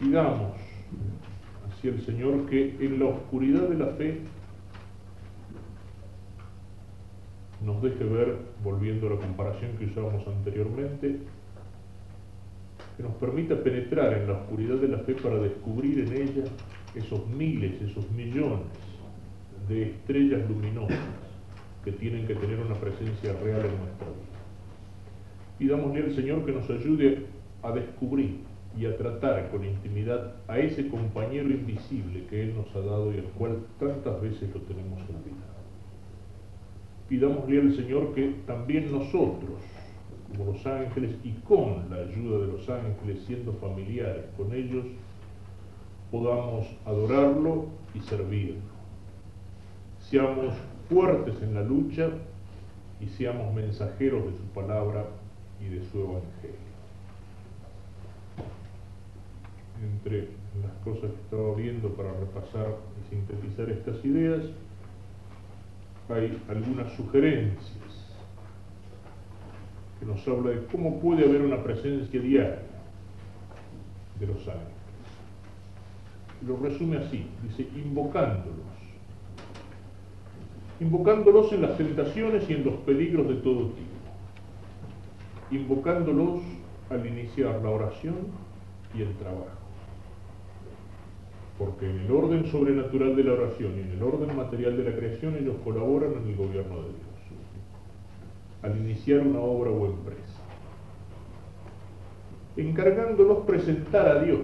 Pidamos hacia el Señor que en la oscuridad de la fe nos deje ver, volviendo a la comparación que usábamos anteriormente, que nos permita penetrar en la oscuridad de la fe para descubrir en ella esos miles, esos millones de estrellas luminosas que tienen que tener una presencia real en nuestra vida. Pidámosle al Señor que nos ayude a descubrir y a tratar con intimidad a ese compañero invisible que Él nos ha dado y al cual tantas veces lo tenemos olvidado. Pidámosle al Señor que también nosotros, como los ángeles y con la ayuda de los ángeles, siendo familiares con ellos, podamos adorarlo y servirlo. Seamos fuertes en la lucha y seamos mensajeros de su palabra y de su evangelio. Entre las cosas que estaba viendo para repasar y sintetizar estas ideas, hay algunas sugerencias que nos habla de cómo puede haber una presencia diaria de los ángeles. Lo resume así, dice, invocándolos. Invocándolos en las tentaciones y en los peligros de todo tipo. Invocándolos al iniciar la oración y el trabajo porque en el orden sobrenatural de la oración y en el orden material de la creación ellos colaboran en el gobierno de Dios, al iniciar una obra o empresa, encargándolos presentar a Dios,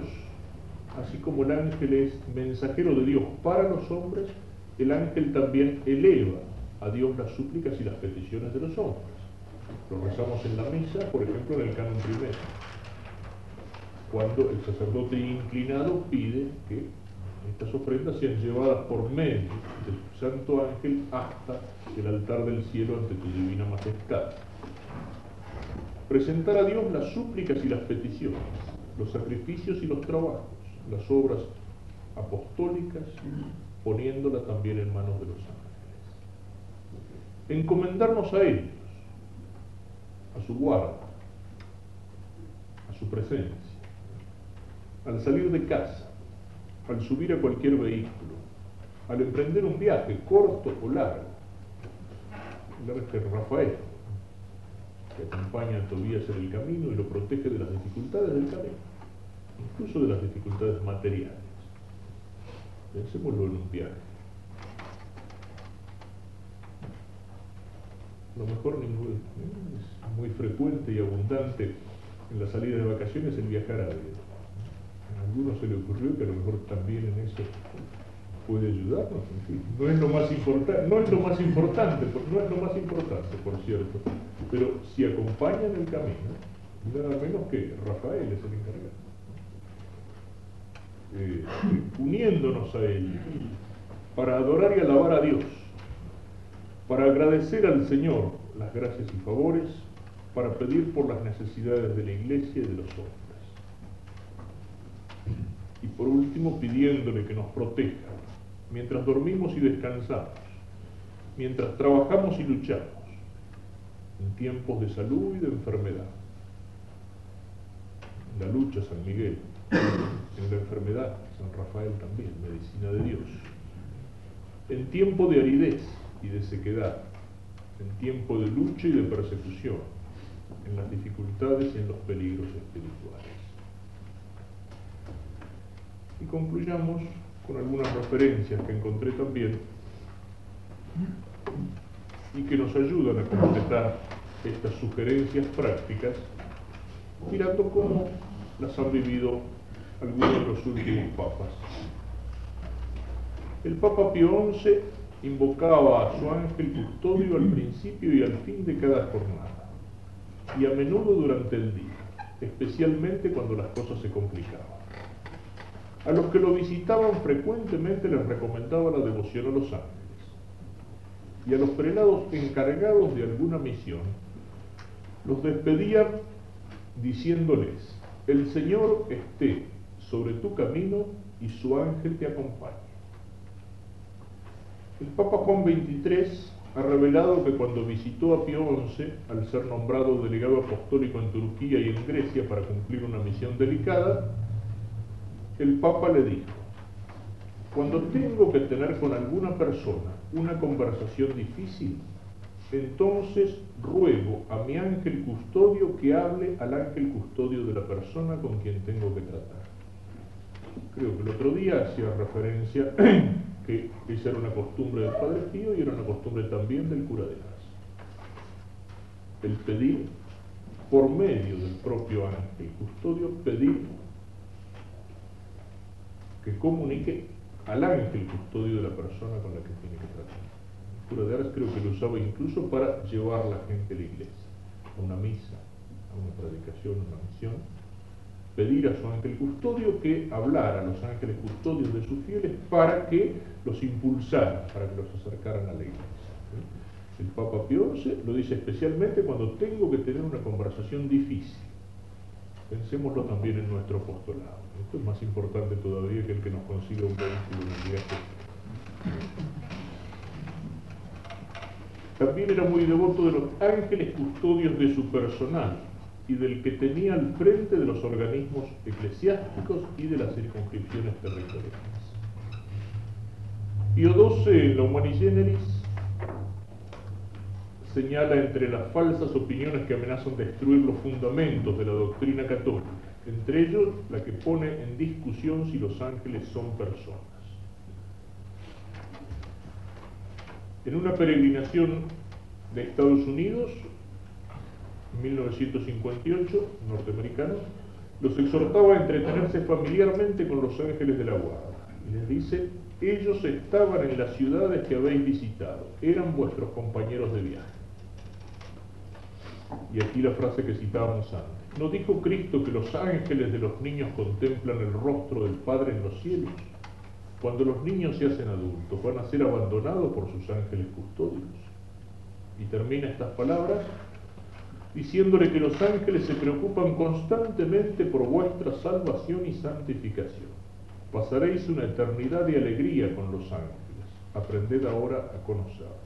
así como el ángel es mensajero de Dios para los hombres, el ángel también eleva a Dios las súplicas y las peticiones de los hombres. Lo rezamos en la misa, por ejemplo, en el canon primero, cuando el sacerdote inclinado pide que estas ofrendas sean llevadas por medio del santo ángel hasta el altar del cielo ante tu divina majestad. Presentar a Dios las súplicas y las peticiones, los sacrificios y los trabajos, las obras apostólicas, poniéndola también en manos de los ángeles. Encomendarnos a ellos, a su guarda, a su presencia. Al salir de casa, al subir a cualquier vehículo, al emprender un viaje corto o largo. El Rafael, que acompaña a Tobías en el camino y lo protege de las dificultades del camino, incluso de las dificultades materiales. Pensémoslo en un viaje. Lo mejor es muy frecuente y abundante en la salida de vacaciones el viajar a Dios a algunos se le ocurrió que a lo mejor también en eso puede ayudarnos. No es lo más importante, no es lo más importante, no es lo más importante, por cierto, pero si acompañan el camino, nada menos que Rafael es el encargado. Eh, uniéndonos a él para adorar y alabar a Dios, para agradecer al Señor las gracias y favores, para pedir por las necesidades de la iglesia y de los hombres y por último pidiéndole que nos proteja mientras dormimos y descansamos, mientras trabajamos y luchamos, en tiempos de salud y de enfermedad. En la lucha San Miguel, en la enfermedad San Rafael también, medicina de Dios. En tiempo de aridez y de sequedad, en tiempo de lucha y de persecución, en las dificultades y en los peligros espirituales. Y concluyamos con algunas referencias que encontré también y que nos ayudan a completar estas sugerencias prácticas, mirando cómo las han vivido algunos de los últimos papas. El Papa Pío XI invocaba a su ángel custodio al principio y al fin de cada jornada, y a menudo durante el día, especialmente cuando las cosas se complicaban. A los que lo visitaban frecuentemente les recomendaba la devoción a los ángeles. Y a los prelados encargados de alguna misión, los despedían diciéndoles, el Señor esté sobre tu camino y su ángel te acompañe. El Papa Juan XXIII ha revelado que cuando visitó a Pío XI, al ser nombrado delegado apostólico en Turquía y en Grecia para cumplir una misión delicada, el Papa le dijo, cuando tengo que tener con alguna persona una conversación difícil, entonces ruego a mi ángel custodio que hable al ángel custodio de la persona con quien tengo que tratar. Creo que el otro día hacía referencia que esa era una costumbre del Padre Pío y era una costumbre también del cura de Ars. El pedir, por medio del propio ángel custodio, pedir que comunique al ángel custodio de la persona con la que tiene que tratar. El cura de Ars creo que lo usaba incluso para llevar a la gente a la iglesia, a una misa, a una predicación, a una misión, pedir a su ángel custodio que hablara a los ángeles custodios de sus fieles para que los impulsaran, para que los acercaran a la iglesia. El Papa Pío XI lo dice especialmente cuando tengo que tener una conversación difícil. Pensémoslo también en nuestro apostolado. Esto es más importante todavía que el que nos consiga un vehículo en viaje. También era muy devoto de los ángeles custodios de su personal, y del que tenía al frente de los organismos eclesiásticos y de las circunscripciones territoriales. Pío XII en la Humani Generis señala entre las falsas opiniones que amenazan destruir los fundamentos de la doctrina católica, entre ellos la que pone en discusión si los ángeles son personas. En una peregrinación de Estados Unidos, 1958, norteamericano, los exhortaba a entretenerse familiarmente con los ángeles de la guarda. Y les dice, ellos estaban en las ciudades que habéis visitado, eran vuestros compañeros de viaje. Y aquí la frase que citábamos antes. ¿No dijo Cristo que los ángeles de los niños contemplan el rostro del Padre en los cielos? Cuando los niños se hacen adultos, van a ser abandonados por sus ángeles custodios. Y termina estas palabras diciéndole que los ángeles se preocupan constantemente por vuestra salvación y santificación. Pasaréis una eternidad de alegría con los ángeles. Aprended ahora a conocerlos.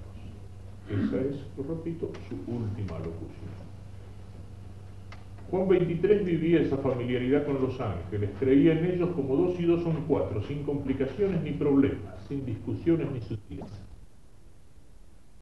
Esa es, lo repito, su última locución. Juan 23 vivía esa familiaridad con los ángeles, creía en ellos como dos y dos son cuatro, sin complicaciones ni problemas, sin discusiones ni sutilezas.